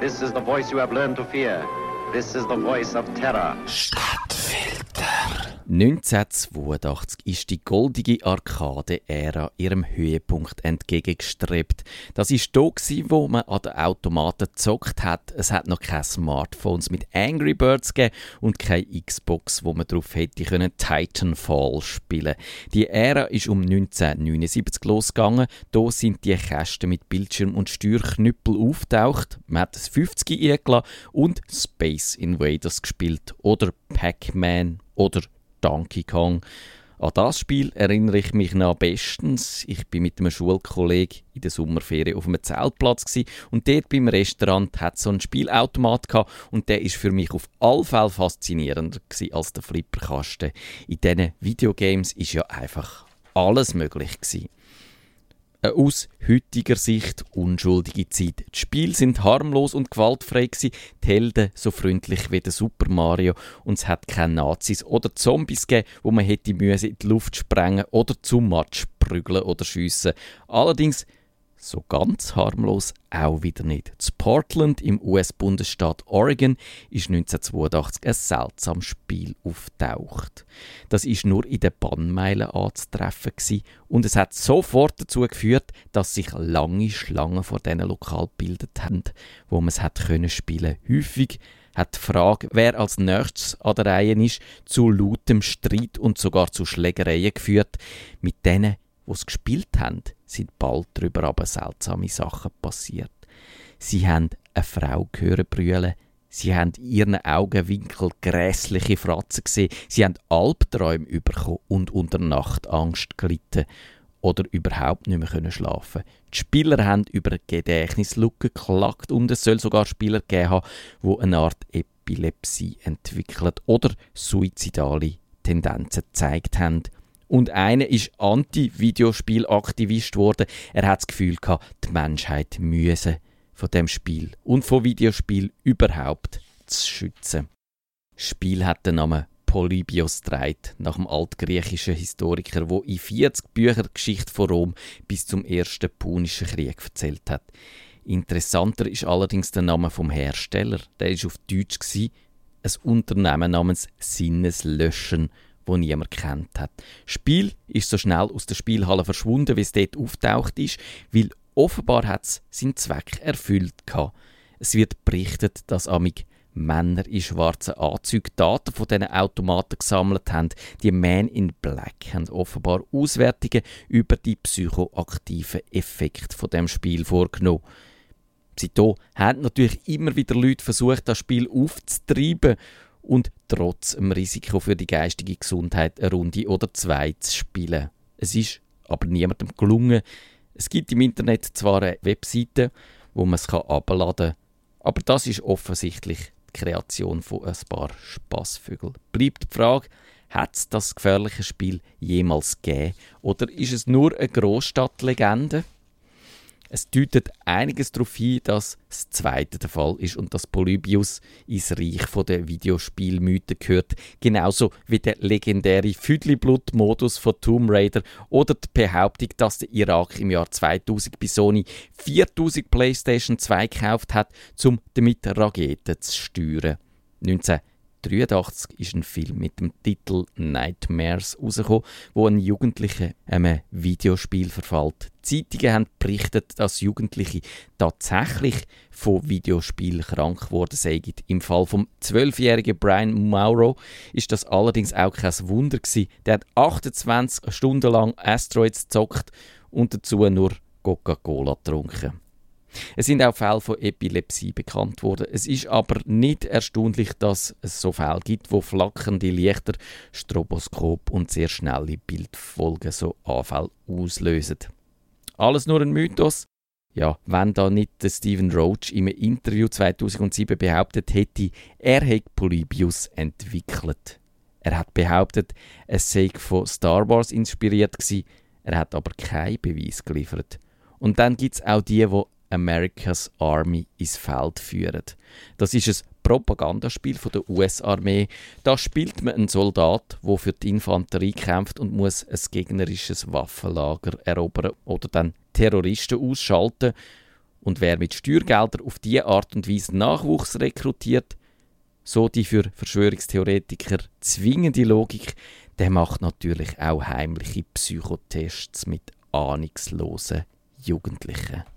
This is the voice you have learned to fear. This is the voice of terror. Stadtfilter. 1982 ist die goldige Arcade-Ära ihrem Höhepunkt entgegengestrebt. Das ist da wo man an den Automaten gezockt hat. Es hat noch keine Smartphones mit Angry Birds gegeben und keine Xbox, wo man darauf hätte können Titanfall spielen. Die Ära ist um 1979 losgegangen. Da sind die Kästen mit Bildschirm und Steuerknüppel auftaucht. Man hat das 50 eingeladen und Space Invaders gespielt oder Pac-Man oder Donkey Kong. An das Spiel erinnere ich mich noch bestens. Ich bin mit einem Schulkollegen in der Sommerferien auf einem Zeltplatz und dort beim Restaurant hat so ein Spielautomat gehabt, und der ist für mich auf alle Fälle faszinierender als der Flipperkasten. In diesen Videogames ist ja einfach alles möglich gewesen. Aus heutiger Sicht unschuldige Zeit. Die Spiele sind harmlos und gewaltfrei die Helden so freundlich wie der Super Mario und es hat keine Nazis oder Zombies gegeben, wo man hätte müssen in die Luft sprengen oder zum Matsch prügeln oder schiessen. Allerdings so ganz harmlos auch wieder nicht. Zu Portland im US-Bundesstaat Oregon ist 1982 ein seltsames Spiel auftaucht. Das ist nur in den Bannmeilen anzutreffen und es hat sofort dazu geführt, dass sich lange Schlangen vor diesen Lokal gebildet haben, wo man es hat können spielen. Häufig hat die Frage, wer als nächstes an der Reihe ist, zu lautem Streit und sogar zu Schlägereien geführt. Mit denen die es gespielt haben, sind bald darüber aber seltsame Sachen passiert. Sie haben eine Frau gehört brüllen, sie haben in ihren Augenwinkeln grässliche Fratzen gesehen, sie haben Albträume bekommen und unter Nacht Angst gelitten oder überhaupt nicht mehr schlafen Die Spieler haben über Gedächtnislücken geklagt und es soll sogar Spieler geben haben, die eine Art Epilepsie entwickelt oder suizidale Tendenzen gezeigt haben und einer ist Anti-Videospielaktivist geworden. Er hat das Gefühl gehabt, die Menschheit müsse von dem Spiel und von Videospiel überhaupt zu schützen. Das Spiel hat den Namen Polybios dreit, nach dem altgriechischen Historiker, wo in 40 Büchern die Geschichte von Rom bis zum ersten Punischen Krieg erzählt hat. Interessanter ist allerdings der Name vom Hersteller. Der ist auf Deutsch gsi, ein Unternehmen namens Sinneslöschen wo niemand kennt hat. Spiel ist so schnell aus der Spielhalle verschwunden, wie es dort auftaucht ist, weil offenbar hat es seinen Zweck erfüllt gehabt. Es wird berichtet, dass amig Männer in schwarzen Anzügen Daten von diesen Automaten gesammelt haben. Die Men in Black haben offenbar Auswertungen über die psychoaktiven Effekte von dem Spiel vorgenommen. Seitdem haben natürlich immer wieder Leute versucht, das Spiel aufzutreiben und trotz dem Risiko für die geistige Gesundheit eine Runde oder zwei zu spielen. Es ist aber niemandem gelungen. Es gibt im Internet zwar eine Webseite, wo man es abladen kann, aber das ist offensichtlich die Kreation von ein paar Spaßvögeln. Bleibt die Frage, hat es das gefährliche Spiel jemals gegeben oder ist es nur eine Großstadtlegende? Es deutet einiges darauf hin, dass das zweite der Fall ist und dass Polybius ins Reich der Videospielmythen gehört, genauso wie der legendäre Füdli-Blut-Modus von Tomb Raider oder die Behauptung, dass der Irak im Jahr 2000 bei Sony 4000 PlayStation 2 gekauft hat, um damit Raketen zu steuern. 19 1983 ist ein Film mit dem Titel Nightmares rausgekommen, wo ein Jugendlicher einem Videospiel verfällt. Zeitungen haben berichtet, dass Jugendliche tatsächlich von Videospielen krank geworden sind. Im Fall vom zwölfjährigen Brian Mauro ist das allerdings auch kein Wunder gewesen. Der hat 28 Stunden lang Asteroids gezockt und dazu nur Coca-Cola getrunken. Es sind auch Fälle von Epilepsie bekannt worden. Es ist aber nicht erstaunlich, dass es so Fälle gibt, wo flackernde Lichter, Stroboskop und sehr schnelle Bildfolgen so Anfälle auslösen. Alles nur ein Mythos? Ja, wenn da nicht der Stephen Roach im Interview 2007 behauptet hätte, er hätte Polybius entwickelt. Er hat behauptet, es sei von Star Wars inspiriert gewesen, er hat aber keinen Beweis geliefert. Und dann gibt es auch die, die America's Army ins Feld führen. Das ist ein Propagandaspiel von der US-Armee. Da spielt man einen Soldat, der für die Infanterie kämpft und muss ein gegnerisches Waffenlager erobern oder dann Terroristen ausschalten. Und wer mit Steuergeldern auf diese Art und Weise Nachwuchs rekrutiert, so die für Verschwörungstheoretiker zwingende Logik, der macht natürlich auch heimliche Psychotests mit ahnungslosen Jugendlichen.